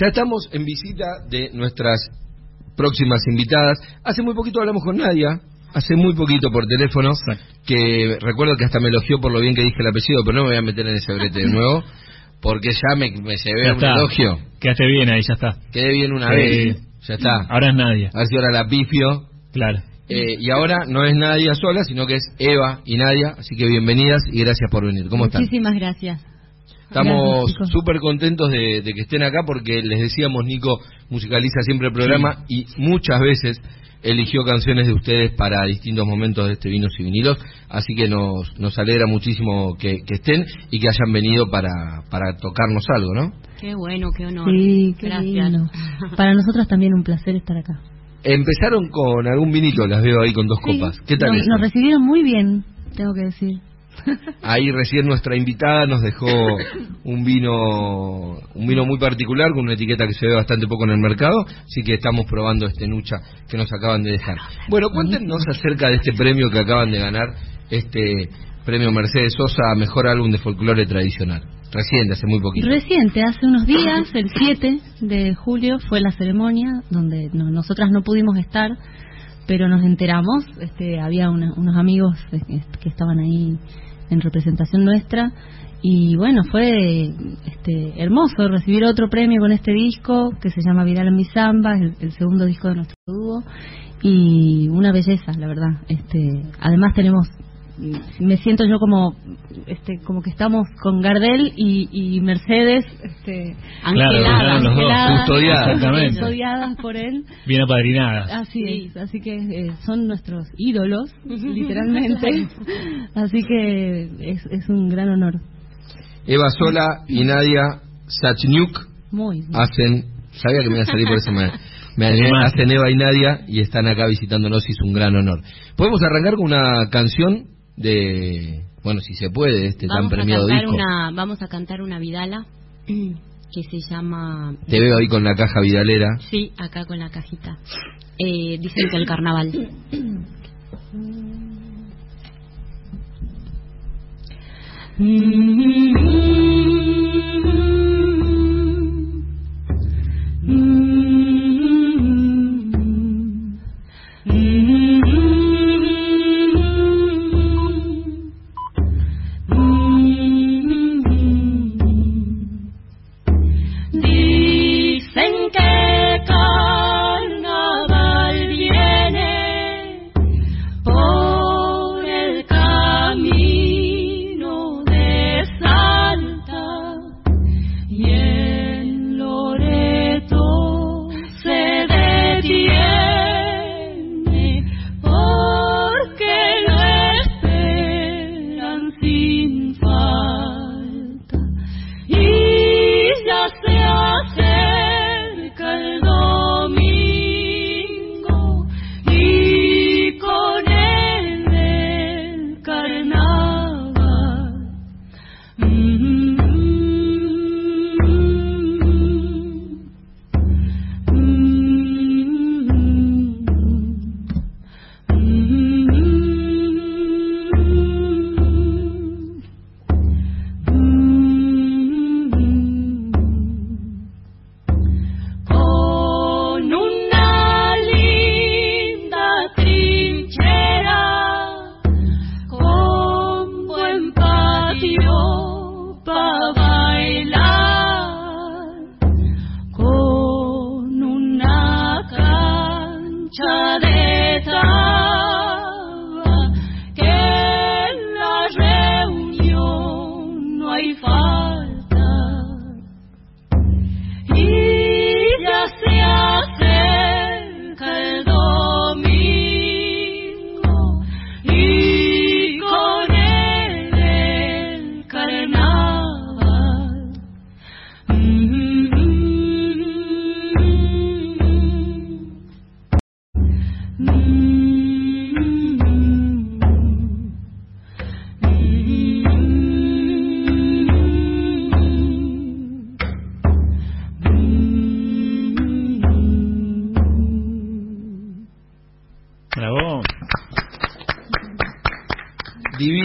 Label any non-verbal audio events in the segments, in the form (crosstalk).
Ya estamos en visita de nuestras próximas invitadas. Hace muy poquito hablamos con Nadia, hace muy poquito por teléfono, que recuerdo que hasta me elogió por lo bien que dije el apellido, pero no me voy a meter en ese brete de nuevo, porque ya me, me llevé Ya un está. elogio. Quedaste bien ahí, ya está. Quedé bien una Sí. vez, ya está. Ahora es Nadia. A ver si ahora la pifio. Claro. Eh, y ahora no es Nadia sola, sino que es Eva y Nadia, así que bienvenidas y gracias por venir. ¿Cómo están? Muchísimas gracias. Estamos súper contentos de, de que estén acá porque les decíamos, Nico musicaliza siempre el programa y muchas veces eligió canciones de ustedes para distintos momentos de este Vinos y Vinilos, así que nos, nos alegra muchísimo que, que estén y que hayan venido para, para tocarnos algo, ¿no? Qué bueno, qué honor. Sí, qué Gracias. lindo. Para nosotros también un placer estar acá. Empezaron con algún vinito, las veo ahí con dos Sí, copas. ¿Qué tal? Nos recibieron muy bien, tengo que decir. Ahí recién nuestra invitada nos dejó un vino un vino muy particular con una etiqueta que se ve bastante poco en el mercado, así que estamos probando este Nucha que nos acaban de dejar. Bueno, cuéntenos acerca de este premio que acaban de ganar, este premio Mercedes Sosa a Mejor Álbum de Folclore Tradicional. Recién, hace muy poquito. Reciente, hace unos días, el 7 de julio, fue la ceremonia donde no- nosotras no pudimos estar, pero nos enteramos. Este, había una- unos amigos eh, que estaban ahí en representación nuestra. Y bueno, fue este, hermoso recibir otro premio con este disco que se llama Viral en mi samba, el, el segundo disco de nuestro dúo. Y una belleza, la verdad. Este, además tenemos me siento yo como este como que estamos con Gardel y, y Mercedes este Claro, Angeladas, claro, Custodiadas. Por él Bien apadrinadas. así Sí. es así que eh, son nuestros ídolos (laughs) literalmente así que es, es un gran honor Eva Sola y Nadia Sachniuk muy hacen, sabía que me iba a salir por esa manera. (laughs) Me hacen Eva y Nadia y están acá visitándonos y es un gran honor. Podemos arrancar con una canción de, bueno, si se puede, de este tan Vamos a premiado cantar disco. una, vamos a cantar una Vidala (clears throat) que se llama Te veo ahí con la caja vidalera. Sí, acá con la cajita. Eh, dicen que el carnaval. Dicen (clears throat)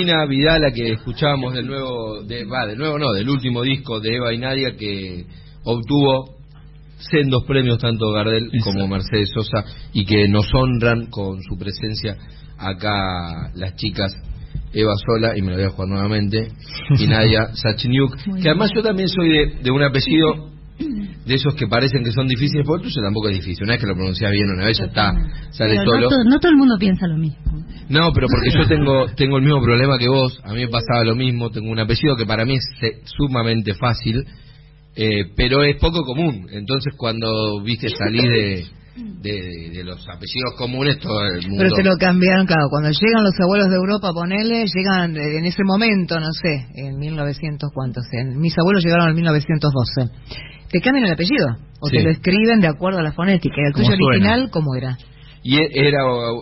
Divina Vidala que escuchábamos del nuevo, de, va, del nuevo no, del último disco de Eva y Nadia que obtuvo sendos premios tanto Gardel como Mercedes Sosa y que nos honran con su presencia acá las chicas Eva Sola, y me lo voy a jugar nuevamente, y Nadia (laughs) Sachniuk, que además yo también soy de, de un apellido de esos que parecen que son difíciles, porque el tuyo tampoco es difícil, una vez que lo pronuncias bien una vez ya está, sale Pero solo. no, to- no todo el mundo piensa lo mismo. No, pero porque yo tengo tengo el mismo problema que vos. A mí me pasaba lo mismo. Tengo un apellido que para mí es eh, sumamente fácil, eh, pero es poco común. Entonces, cuando viste salir de, de, de los apellidos comunes, todo el mundo. Pero te lo cambiaron, claro. Cuando llegan los abuelos de Europa, ponele, llegan eh, en ese momento, no sé, en 1900, ¿cuántos? En, mis abuelos llegaron en 1912. ¿Te cambian el apellido? ¿O Sí. te lo escriben de acuerdo a la fonética? ¿Y el tuyo original cómo era? Y e- era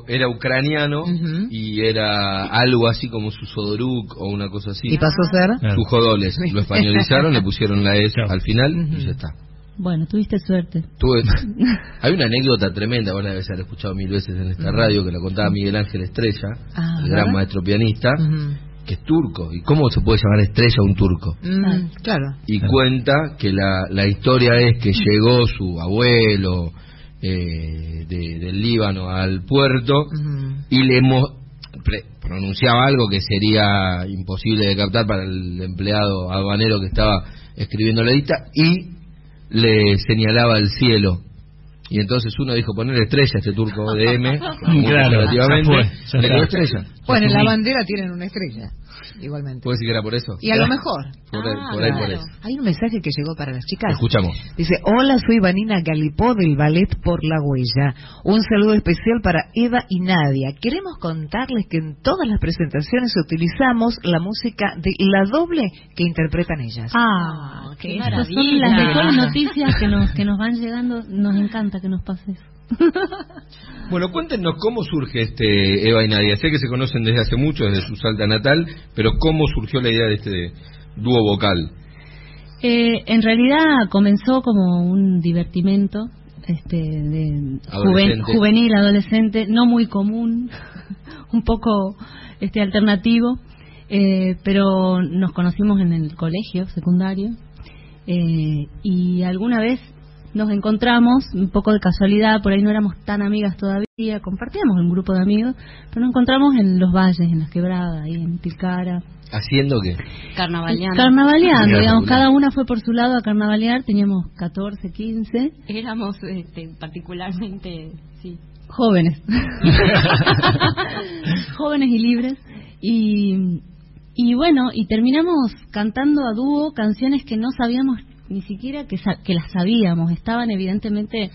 era ucraniano y era algo así como su Sodoruk o una cosa así. ¿Y pasó a ser? Claro. Su Jodoles. Lo españolizaron, le pusieron la S Claro. al final y ya está. Bueno, tuviste suerte. Tuve, (laughs) hay una anécdota tremenda, vos la debes haber escuchado mil veces en esta radio, que la contaba Miguel Ángel Estrella, Ah, el ¿verdad? gran maestro pianista, que es turco. ¿Y cómo se puede llamar Estrella a un turco? Mm, claro. Y Claro. cuenta que la, la historia es que llegó su abuelo eh, de- del Líbano al puerto y le mo- pre- pronunciaba algo que sería imposible de captar para el empleado aduanero que estaba escribiendo la lista y le señalaba el cielo. Y entonces uno dijo poner estrella a este turco de M, (laughs) muy Claro, relativamente, ya fue, ya le quedó está. estrella. Bueno, en la bandera tienen una estrella, igualmente. ¿Puedes decir que era por eso? Y a lo (laughs) mejor. Por, ahí- Ah, por ahí, por eso. Hay un mensaje que llegó para las chicas. Escuchamos. Dice, hola, soy Vanina Galipó del Ballet Por la Huella. Un saludo especial para Eva y Nadia. Queremos contarles que en todas las presentaciones utilizamos la música de La Doble que interpretan ellas. Ah, qué Estas son maravilla. las mejores noticias que nos, que nos van llegando. Nos encanta que nos pase eso. (laughs) Bueno, cuéntenos cómo surge este Eva y Nadia. Sé que se conocen desde hace mucho, desde su salta natal, pero cómo surgió la idea de este dúo vocal. Eh, en realidad comenzó como un divertimento este, de Adolescente. juvenil, adolescente, no muy común, (laughs) un poco este alternativo, eh, pero nos conocimos en el colegio secundario eh, y alguna vez nos encontramos, un poco de casualidad, por ahí no éramos tan amigas todavía, compartíamos un grupo de amigos, pero nos encontramos en los valles, en las quebradas, ahí en Tilcara, ¿Haciendo qué? Carnavaleando. Carnavaleando, digamos, cada una fue por su lado a carnavalear, teníamos 14, 15 Éramos este, particularmente, sí. jóvenes, (laughs) (laughs) jóvenes y libres, y, y bueno, y terminamos cantando a dúo canciones que no sabíamos ni siquiera que, sa- que las sabíamos, estaban evidentemente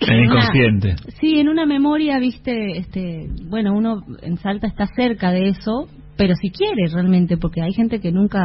En el una- inconsciente. Sí, en una memoria, viste, este, bueno, uno en Salta está cerca de eso, pero si quiere realmente, porque hay gente que nunca.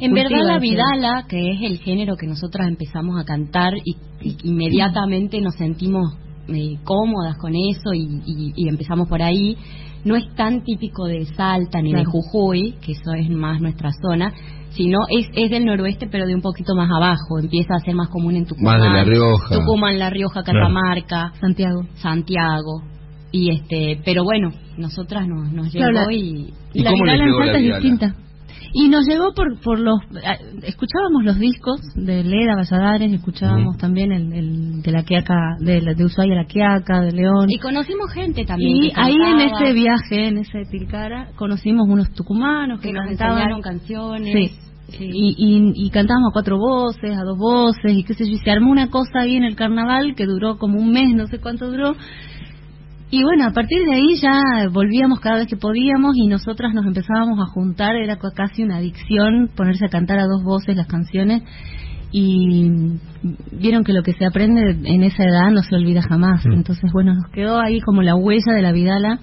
En verdad la vidala, que es el género que nosotras empezamos a cantar y, y inmediatamente nos sentimos eh, cómodas con eso y, y- y empezamos por ahí, no es tan típico de Salta ni de. Jujuy, que eso es más nuestra zona, sino es, es del noroeste pero de un poquito más abajo, empieza a ser más común en Tucumán. Más de La Rioja. Tucumán, La Rioja. Catamarca, Santiago. Santiago. Y este, pero bueno, nosotras nos, nos llegó Claro, y ¿Y la cómo les llegó la es distinta. Y nos llegó por, por los. eh, Escuchábamos los discos de Leda Valladares, escuchábamos también el, el de la Quiaca, de, la- de Ushuaia la Quiaca, de León. Y conocimos gente también. Y ahí en ese viaje, en ese Tilcara, conocimos unos tucumanos que, que nos cantaban. enseñaron canciones. Sí. Y, y, y cantábamos a cuatro voces, a dos voces, y qué sé yo, y se armó una cosa ahí en el carnaval que duró como un mes, no sé cuánto duró. Y bueno, a partir de ahí ya volvíamos cada vez que podíamos y nosotras nos empezábamos a juntar, era casi una adicción ponerse a cantar a dos voces las canciones. Y vieron que lo que se aprende en esa edad no se olvida jamás. Mm. Entonces, bueno, nos quedó ahí como la huella de la Vidala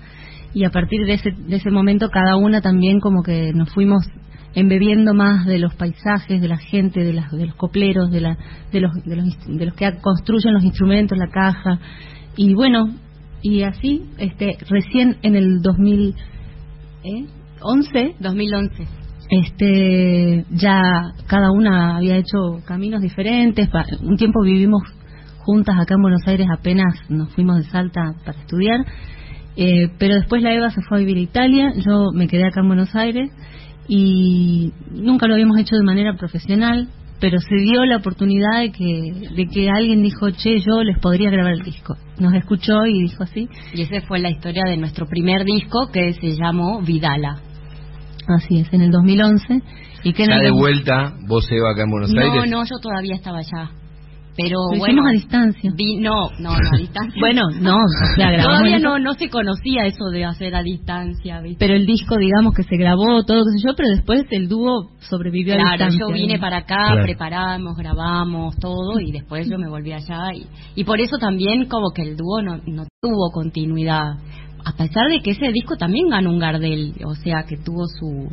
y a partir de ese, de ese momento cada una también como que nos fuimos embebiendo más de los paisajes, de la gente, de, las, de los copleros, de, la, de, los, de, los, de los que construyen los instrumentos, la caja. Y bueno, y así, este, recién en el 2011, 2011. este, ya cada una había hecho caminos diferentes. Un tiempo vivimos juntas acá en Buenos Aires, apenas nos fuimos de Salta para estudiar. Eh, pero después la Eva se fue a vivir a Italia, yo me quedé acá en Buenos Aires y nunca lo habíamos hecho de manera profesional. Pero se dio la oportunidad de que, de que alguien dijo, che, yo les podría grabar el disco. Nos escuchó y dijo así. Y esa fue la historia de nuestro primer disco que se llamó Vidala. Así es, en el 2011. Y que en Ya el de dos- vuelta, vos Eva acá en Buenos No, Aires. no, yo todavía estaba allá. Pero Lo bueno, hicimos a distancia. vi- no, no, no, a distancia. (laughs) Bueno, no, o sea, (laughs) grabamos todavía no, no se conocía eso de hacer a distancia, ¿viste? Pero el disco, digamos, que se grabó, todo, qué sé yo, pero después el dúo sobrevivió a Claro, distancia. yo vine para acá, Claro. preparamos, grabamos todo y después yo me volví allá y, y por eso también como que el dúo no, no tuvo continuidad. A pesar de que ese disco también ganó un Gardel, o sea que tuvo su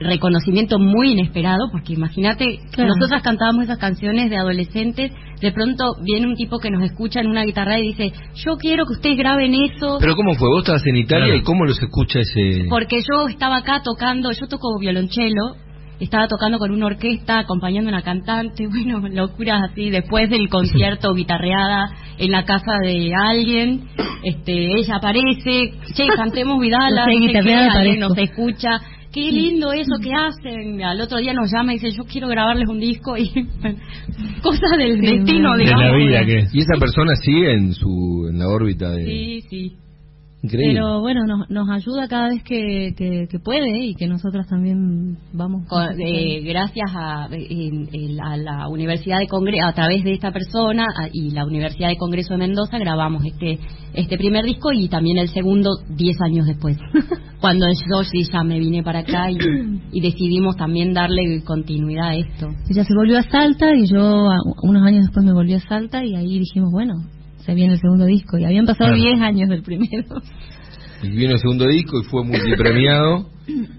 reconocimiento muy inesperado, porque imagínate, Claro. nosotras cantábamos esas canciones de adolescentes, de pronto viene un tipo que nos escucha en una guitarra y dice, yo quiero que ustedes graben eso, Pero ¿cómo fue? Vos estabas en Italia Claro. y ¿cómo los escucha ese...? porque yo estaba acá tocando, yo toco violonchelo, estaba tocando con una orquesta, acompañando a una cantante, (laughs) bueno, locuras así, después del concierto guitarreada en la casa de alguien, este, ella aparece, che, cantemos (laughs) Vidala, No sé, no sé qué, guitarreada alguien aparezco. nos escucha, qué lindo eso que hacen, al otro día nos llama y dice, yo quiero grabarles un disco y (laughs) cosas del destino, de De digamos. la vida que. Y esa persona sigue en su en la órbita de... Sí, sí. Increíble. Pero bueno, nos, nos ayuda cada vez que, que, que puede y que nosotras también vamos. Con- eh, gracias a, en- en- a la Universidad de Congreso, a través de esta persona a- y la Universidad de Congreso de Mendoza grabamos este este primer disco y también el segundo diez años después, (laughs) cuando yo sí ya me vine para acá y, (coughs) y decidimos también darle continuidad a esto. Ella se volvió a Salta y yo a- unos años después me volví a Salta y ahí dijimos, bueno, se viene el segundo disco y habían pasado Claro. 10 años del primero. (laughs) Y vino el segundo disco y fue multipremiado,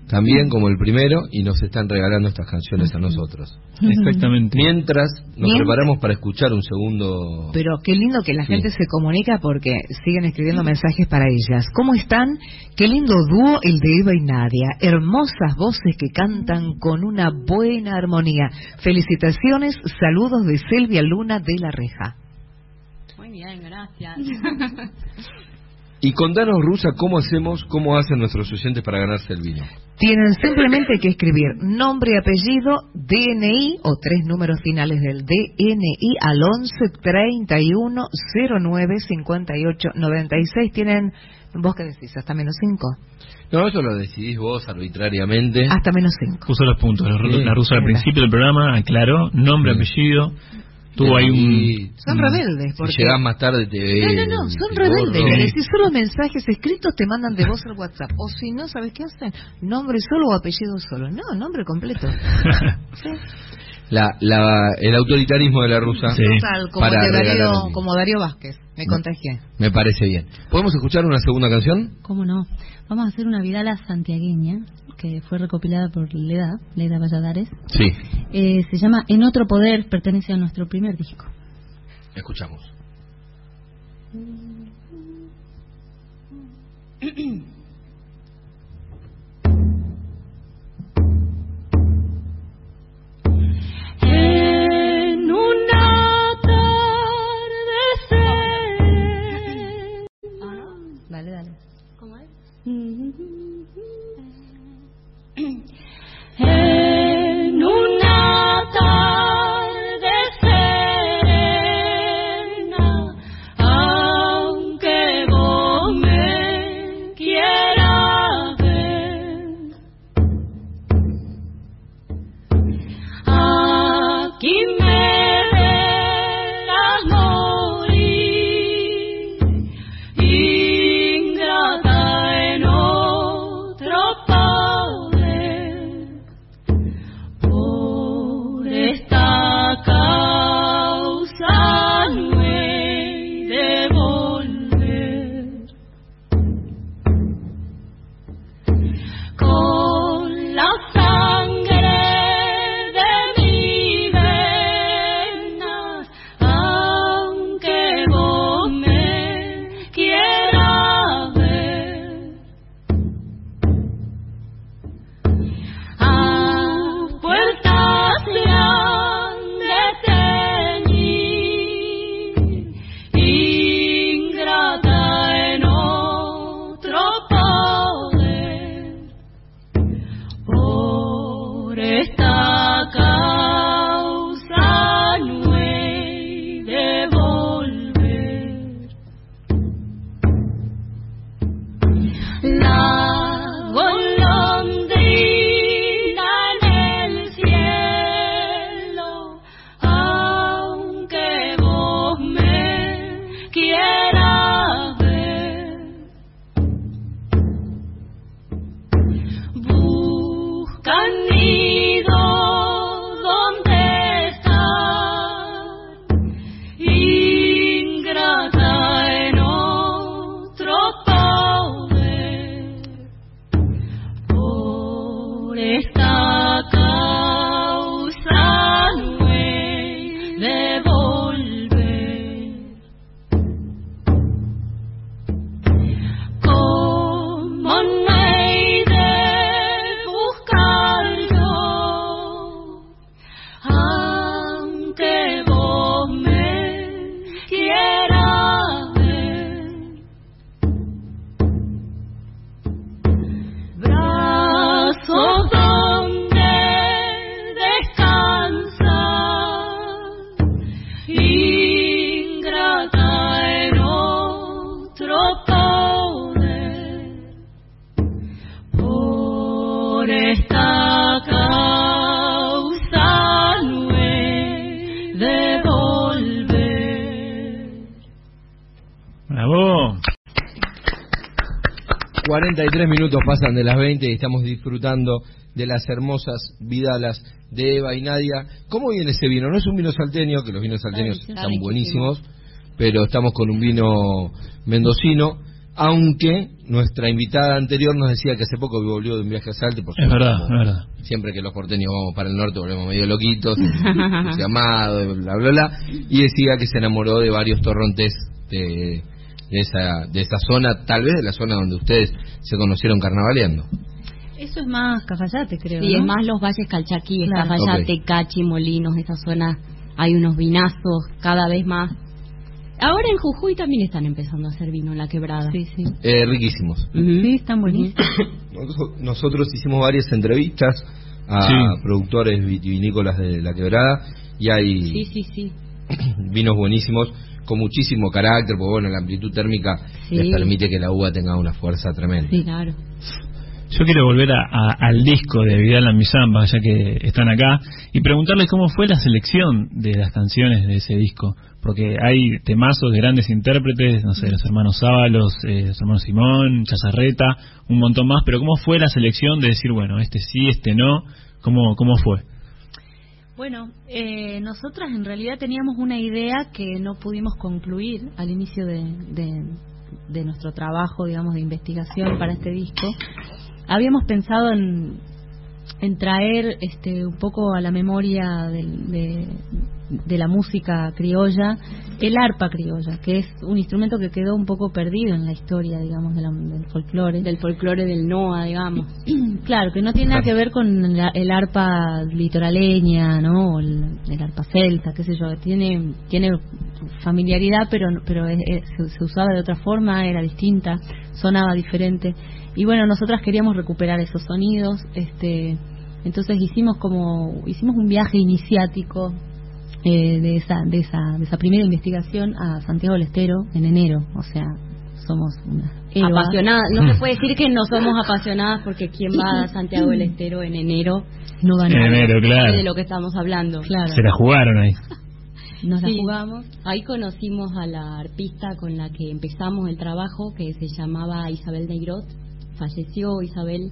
también como el primero, y nos están regalando estas canciones a nosotros. Exactamente. Mientras nos preparamos para escuchar un segundo... Pero qué lindo que la Sí. gente se comunica porque siguen escribiendo mensajes para ellas. ¿Cómo están? Qué lindo dúo el de Eva y Nadia. Hermosas voces que cantan con una buena armonía. Felicitaciones, saludos de Selvia Luna de la Reja. Muy bien, gracias. (laughs) Y contanos, Rusa, cómo hacemos, cómo hacen nuestros oyentes para ganarse el vino. Tienen simplemente que escribir nombre, apellido, DNI o tres números finales del DNI al 11 31 09 58 96. Tienen, vos qué decís, hasta menos 5. No, eso lo decidís vos arbitrariamente. Hasta menos 5. Puso los puntos. La, Sí, la rusa al mira. principio del programa aclaró nombre, Sí. apellido. Tuvo ahí un. Y Son rebeldes. Si Porque... llegás más tarde te ve... No, no, no, son rebeldes. borro. Si solo mensajes escritos te mandan de voz al WhatsApp. O si no, ¿sabes qué hacen? Nombre solo o apellido solo. No, nombre completo. (laughs) Sí. La, la, el autoritarismo de la rusa. Sí. Total, como, Para de Darío, como Darío Vázquez. Me No. contagié. Me parece bien. ¿Podemos escuchar una segunda canción? ¿Cómo no? Vamos a hacer una Vidala santiagueña que fue recopilada por Leda, Leda Valladares. Sí. Eh, se llama En otro poder, pertenece a nuestro primer disco. Escuchamos. (clears throat) ¿Dónde está? por esta causa 43 minutos pasan de las 20 y estamos disfrutando de las hermosas vidalas de Eva y Nadia. ¿Cómo viene ese vino? No es un vino salteño, que los vinos salteños están buenísimos, pero estamos con un vino mendocino aunque nuestra invitada anterior nos decía que hace poco volvió de un viaje a Salta. Por Es supuesto, verdad, como es verdad. Siempre que los porteños vamos para el norte volvemos medio loquitos, (laughs) entusiasmados, bla, bla, bla. Y decía que se enamoró de varios torrontes de, de esa, de esa zona, tal vez de la zona donde ustedes se conocieron carnavaleando. Eso es más Cafayate, creo. Sí, ¿no? es más los valles Calchaquí, Claro. Cafayate, Cachi, Molinos, esa zona. Hay unos vinazos cada vez más. Ahora en Jujuy también están empezando a hacer vino en la quebrada. Sí, sí. Eh, riquísimos. Sí, están buenísimos. (coughs) Nosotros- Nosotros hicimos varias entrevistas a Sí. productores vitivinícolas de la quebrada y hay Sí, sí, sí. (coughs) vinos buenísimos con muchísimo carácter, porque bueno, la amplitud térmica Sí. les permite que la uva tenga una fuerza tremenda. Sí, claro. Yo quiero volver a- al disco de Vidal en mi samba, ya que están acá, y preguntarles cómo fue la selección de las canciones de ese disco. Porque hay temazos de grandes intérpretes, no sé, los hermanos Sábalos, eh, los hermanos Simón, Chazarreta, un montón más, pero ¿cómo fue la selección de decir, bueno, este sí, este no? ¿Cómo, cómo fue? Bueno, eh, nosotras en realidad teníamos una idea que no pudimos concluir al inicio de- de nuestro trabajo, digamos, de investigación para este disco. Habíamos pensado en, en traer este, un poco a la memoria de, de la música criolla el arpa criolla, que es un instrumento que quedó un poco perdido en la historia, digamos, de la- del folclore. Del folclore del NOA, digamos. (clears throat) Claro, que no tiene nada que ver con la- el arpa litoraleña, ¿no? O el, el arpa celta, qué sé yo. Tiene tiene familiaridad, pero pero es- es- se, se usaba de otra forma, era distinta, sonaba diferente. Y bueno, nosotras queríamos recuperar esos sonidos, este, entonces hicimos como hicimos un viaje iniciático eh, de esa de esa de esa primera investigación a Santiago del Estero en enero, o sea, somos una Apasionadas. No se puede decir que no somos apasionadas porque quien va a Santiago del Estero en enero no van En enero, claro. de lo que estamos hablando. Claro. Se la jugaron ahí. Nos la Sí. jugamos. Ahí conocimos a la arpista con la que empezamos el trabajo, que se llamaba Isabel Negrot. Falleció Isabel,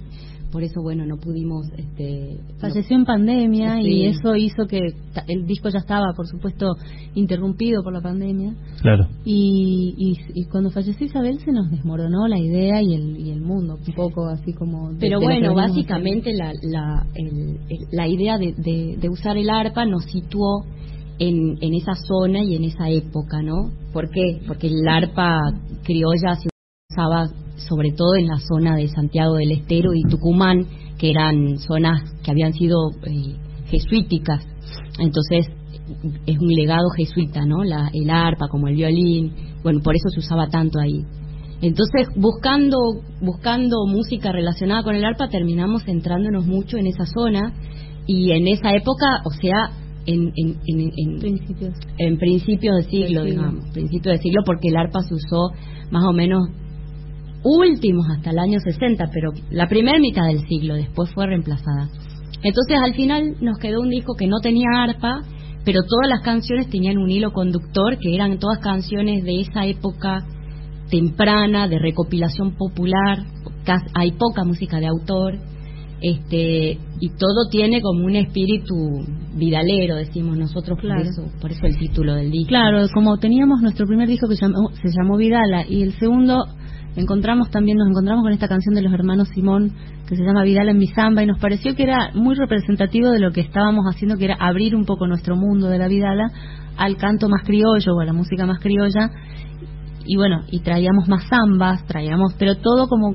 por eso, bueno, no pudimos... Este, Falleció en pandemia Sí. y eso hizo que ta- el disco ya estaba, por supuesto, interrumpido por la pandemia. Claro. Y, y, y cuando falleció Isabel se nos desmoronó la idea y el, y el mundo, un poco así como... de- Pero de bueno, básicamente la, la, el- el- la idea de, de- de usar el arpa nos situó en, en esa zona y en esa época, ¿no? ¿Por qué? Porque el arpa criolla se usaba sobre todo en la zona de Santiago del Estero y Tucumán, que eran zonas que habían sido eh, jesuíticas. Entonces, es un legado jesuita, ¿no? La, el arpa, como el violín. Bueno, por eso se usaba tanto ahí. Entonces, buscando buscando música relacionada con el arpa, terminamos centrándonos mucho en esa zona y en esa época, o sea, en, en, en, en- Principios. en principios de siglo. digamos, principios de siglo, porque el arpa se usó más o menos últimos hasta el año 60, pero la primera mitad del siglo después fue reemplazada. Entonces, al final nos quedó un disco que no tenía arpa, pero todas las canciones tenían un hilo conductor, que eran todas canciones de esa época temprana, de recopilación popular, hay poca música de autor, este y todo tiene como un espíritu vidalero, decimos nosotros, Claro. por, eso, por eso el título del disco. Claro, como teníamos nuestro primer disco que llamó- se llamó Vidala y el segundo encontramos también nos encontramos con esta canción de los hermanos Simón que se llama Vidala en mi samba y nos pareció que era muy representativo de lo que estábamos haciendo que era abrir un poco nuestro mundo de la Vidala al canto más criollo o a la música más criolla. Y bueno, y traíamos más zambas, traíamos, pero todo como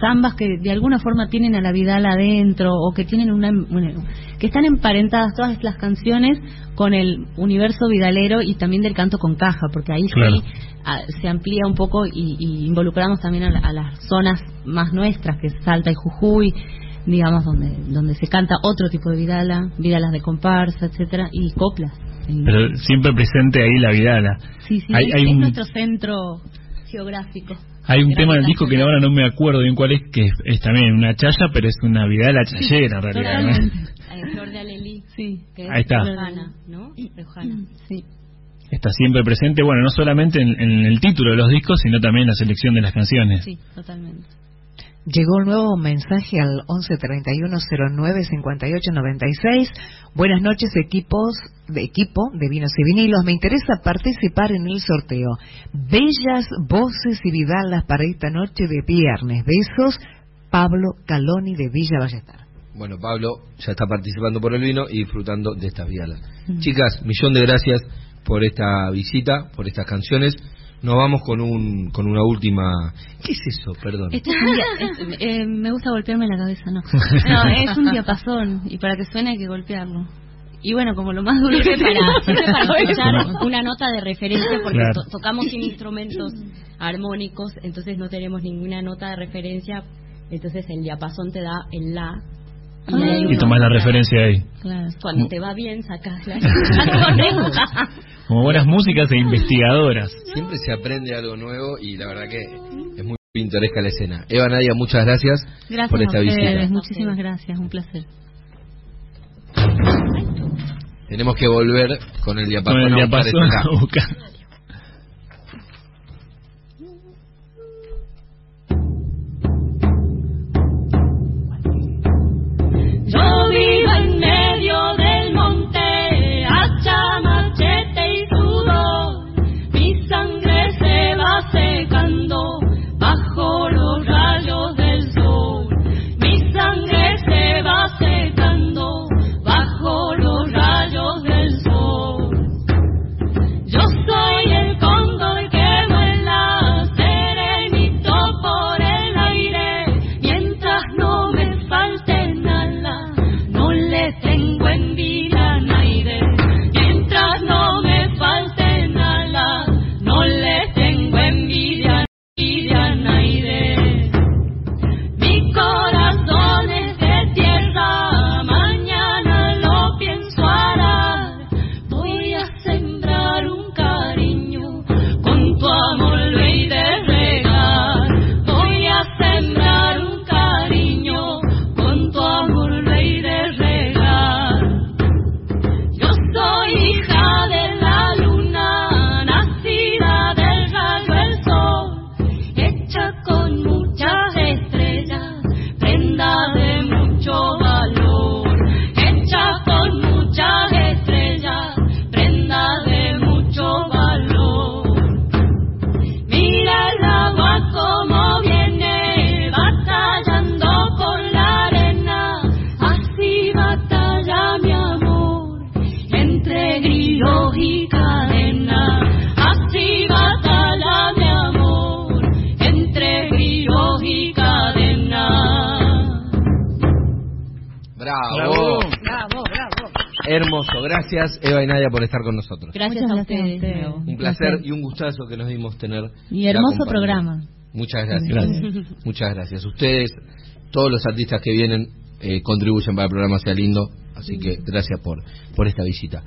zambas que de alguna forma tienen a la Vidal adentro o que tienen una, bueno, que están emparentadas todas las canciones con el universo vidalero y también del canto con caja, porque ahí Claro. sí ah, se amplía un poco y, y involucramos también a, la- a las zonas más nuestras, que es Salta y Jujuy, digamos, donde donde se canta otro tipo de vidala, vidalas de comparsa, etcétera, y coplas. Pero siempre presente ahí la Vidala. sí, sí, hay- es, hay es un- nuestro centro geográfico. Hay un tema del disco que ahora no me acuerdo bien cuál es, que es, es también una chaya, pero es una Vidala chayera en realidad. ¿no? Flor de Alelí, Sí. que Ahí está. es riojana, ¿no? Riojana. Sí. Está siempre presente, bueno, no solamente en, en el título de los discos, sino también en la selección de las canciones. Sí, totalmente. Llegó un nuevo mensaje al 1131095896. Buenas noches, equipos de equipo de vinos y vinilos. Me interesa participar en el sorteo. Bellas voces y vidalas para esta noche de viernes. Besos, Pablo Caloni de Villa Ballester. Bueno, Pablo ya está participando por el vino y disfrutando de estas vialas. Chicas, millón de gracias por esta visita, por estas canciones. Nos vamos con un con una última. ¿Qué es eso? Perdón. Este es un dia- es- eh, me gusta golpearme la cabeza, no. (laughs) No, es un diapasón y para que suene hay que golpearlo. Y bueno, como lo más duro que para, (laughs) escuchar una nota de referencia porque Claro. to- tocamos sin instrumentos armónicos, entonces no tenemos ninguna nota de referencia, entonces el diapasón te da el la y, Ah. Y tomás la referencia ahí. Claro. Cuando te va bien sacas la. (laughs) Como buenas músicas e investigadoras. (laughs) Siempre se aprende algo nuevo y la verdad que es muy pintoresca la escena. Eva Nadia, muchas gracias, Gracias por esta a ustedes, visita. muchísimas gracias, un placer. Tenemos que volver con el diapasón, Con el diapasón Gracias a ustedes. ustedes. Un placer y un gustazo que nos dimos tener. Y hermoso programa. Muchas gracias. Gracias. (laughs) Muchas gracias. Ustedes, todos los artistas que vienen, eh, contribuyen para que el programa sea lindo. Así que gracias por, por esta visita.